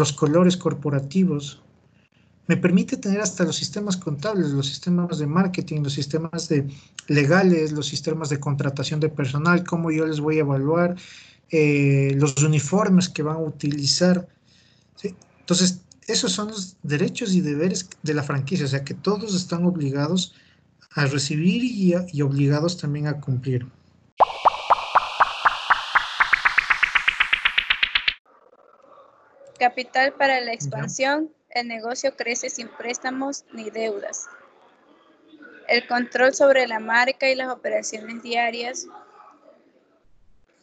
los colores corporativos, me permite tener hasta los sistemas contables, los sistemas de marketing, los sistemas de legales, los sistemas de contratación de personal, cómo yo les voy a evaluar, eh, los uniformes que van a utilizar. Entonces, esos son los derechos y deberes de la franquicia, o sea que todos están obligados a recibir y, y obligados también a cumplir. Capital para la expansión el negocio crece sin préstamos ni deudas. El control sobre la marca y las operaciones diarias.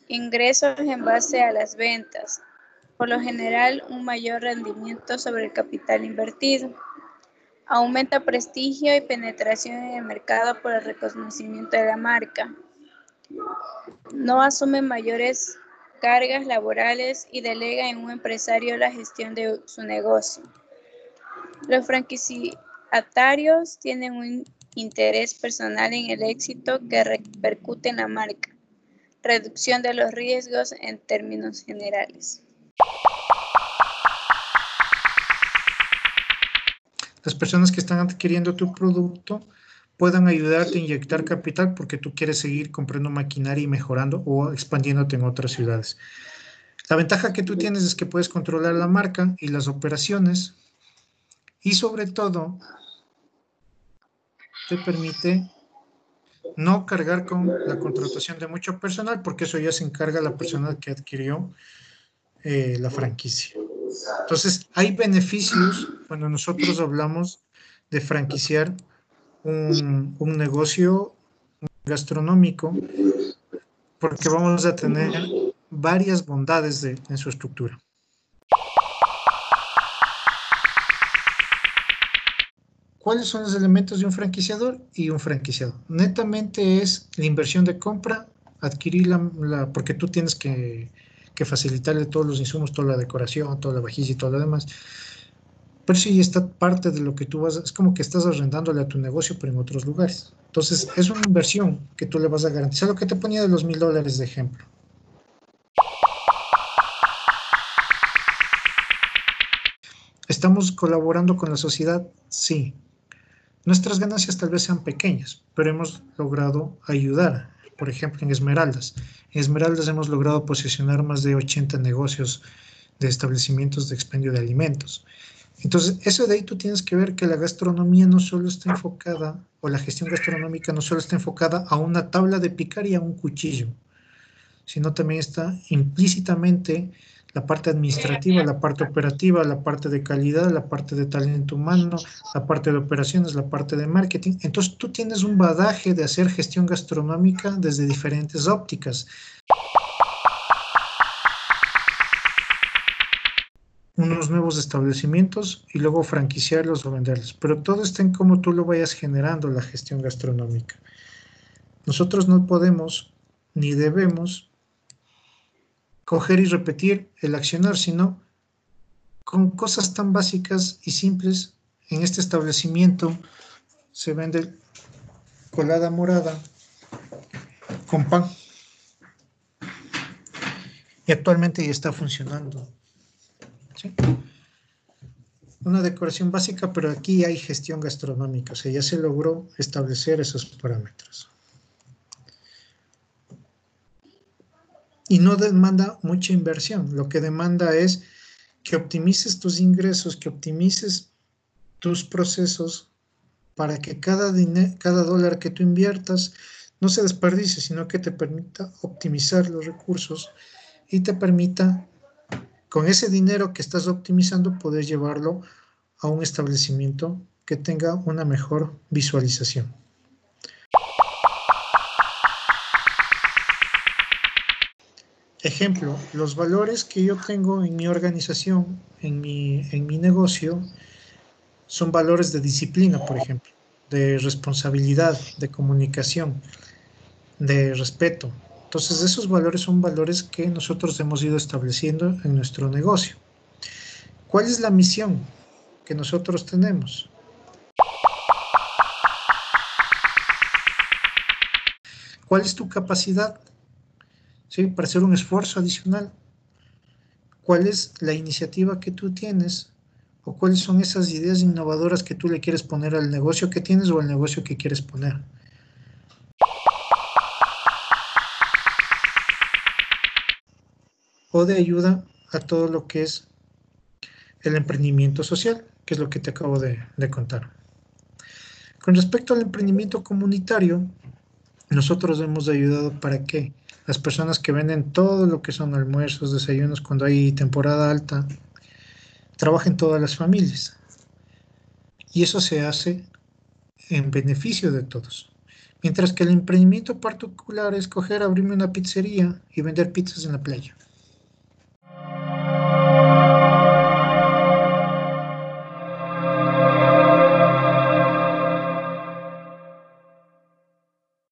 Ingresos en base a las ventas. Por lo general, un mayor rendimiento sobre el capital invertido. Aumenta prestigio y penetración en el mercado por el reconocimiento de la marca. No asume mayores cargas laborales y delega en un empresario la gestión de su negocio. Los franquiciatarios tienen un interés personal en el éxito que repercute en la marca. Reducción de los riesgos en términos generales. Las personas que están adquiriendo tu producto puedan ayudarte a inyectar capital porque tú quieres seguir comprando maquinaria y mejorando o expandiéndote en otras ciudades. La ventaja que tú tienes es que puedes controlar la marca y las operaciones y sobre todo te permite no cargar con la contratación de mucho personal porque eso ya se encarga la persona que adquirió eh, la franquicia. Entonces, hay beneficios cuando nosotros hablamos de franquiciar un, negocio gastronómico porque vamos a tener varias bondades de, en su estructura. ¿Cuáles son los elementos de un franquiciador y un franquiciado? Netamente es la inversión de compra, adquirir la, porque tú tienes que, facilitarle todos los insumos, toda la decoración, toda la vajilla y todo lo demás. Pero sí está parte de lo que tú vas, es como que estás arrendándole a tu negocio, pero en otros lugares. Entonces, es una inversión que tú le vas a garantizar. Lo que te ponía de los mil dólares de ejemplo. ¿Estamos colaborando con la sociedad? Sí. Nuestras ganancias tal vez sean pequeñas, pero hemos logrado ayudar. Por ejemplo, en Esmeraldas. En Esmeraldas hemos logrado posicionar más de 80 negocios de establecimientos de expendio de alimentos. Entonces, eso de ahí tú tienes que ver que la gastronomía no solo está enfocada, o la gestión gastronómica no solo está enfocada a una tabla de picar y a un cuchillo, sino también está implícitamente la parte administrativa, la parte operativa, la parte de calidad, la parte de talento humano, la parte de operaciones, la parte de marketing. Entonces tú tienes un badaje de hacer gestión gastronómica desde diferentes ópticas. Unos nuevos establecimientos y luego franquiciarlos o venderlos. Pero todo está en cómo tú lo vayas generando la gestión gastronómica. Nosotros no podemos ni debemos coger y repetir el accionar, sino con cosas tan básicas y simples. En este establecimiento se vende colada morada con pan. Y actualmente ya está funcionando. Una decoración básica, pero aquí hay gestión gastronómica, o sea, ya se logró establecer esos parámetros. y no demanda mucha inversión. Lo que demanda es que optimices tus ingresos, que optimices tus procesos para que cada, cada dólar que tú inviertas no se desperdicie, sino que te permita optimizar los recursos y te permita, con ese dinero que estás optimizando, poder llevarlo a un establecimiento que tenga una mejor visualización. Ejemplo, los valores que yo tengo en mi organización, en mi, en mi negocio, son valores de disciplina, por ejemplo, de responsabilidad, de comunicación, de respeto. Entonces, esos valores son valores que nosotros hemos ido estableciendo en nuestro negocio. ¿Cuál es la misión que nosotros tenemos? ¿Cuál es tu capacidad? ¿sí? para hacer un esfuerzo adicional. cuál es la iniciativa que tú tienes o cuáles son esas ideas innovadoras que tú le quieres poner al negocio que tienes o al negocio que quieres poner. De ayuda a todo lo que es el emprendimiento social, que es lo que te acabo de, de contar. Con respecto al emprendimiento comunitario, nosotros hemos ayudado para que las personas que venden todo lo que son almuerzos, desayunos, cuando hay temporada alta, trabajen todas las familias. Y eso se hace en beneficio de todos. Mientras que el emprendimiento particular es coger, abrirme una pizzería y vender pizzas en la playa.